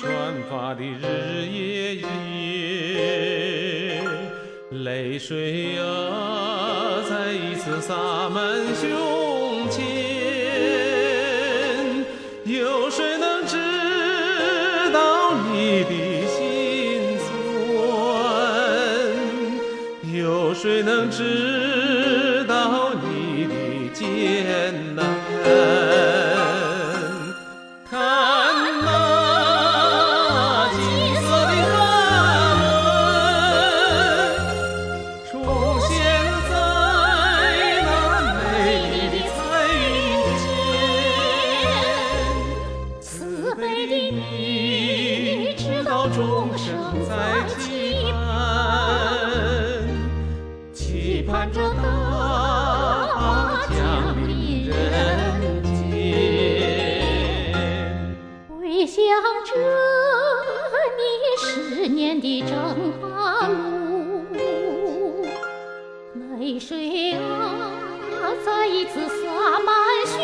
转发的日日夜夜，泪水啊，再一次洒满胸前。有谁能知道你的心酸？有谁能知道？钟声在期盼，期盼着大降临人间。回想着你十年的征寒路，泪水啊再一次洒满胸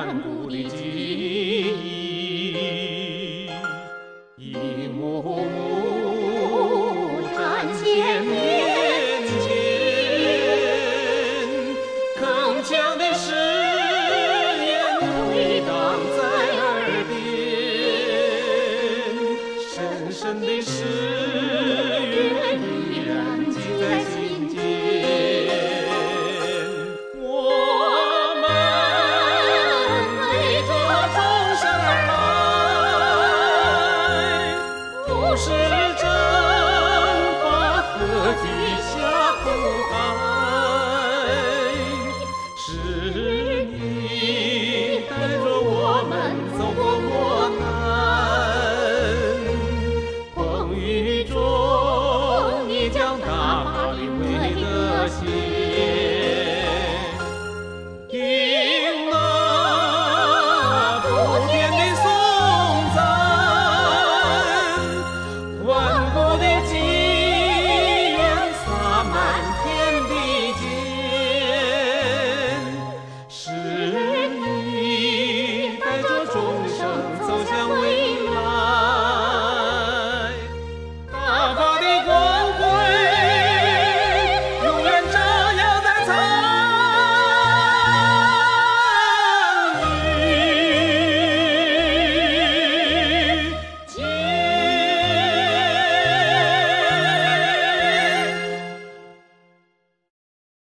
远古的记忆，一幕幕展现眼前，铿锵的誓言回荡在耳边，深深的誓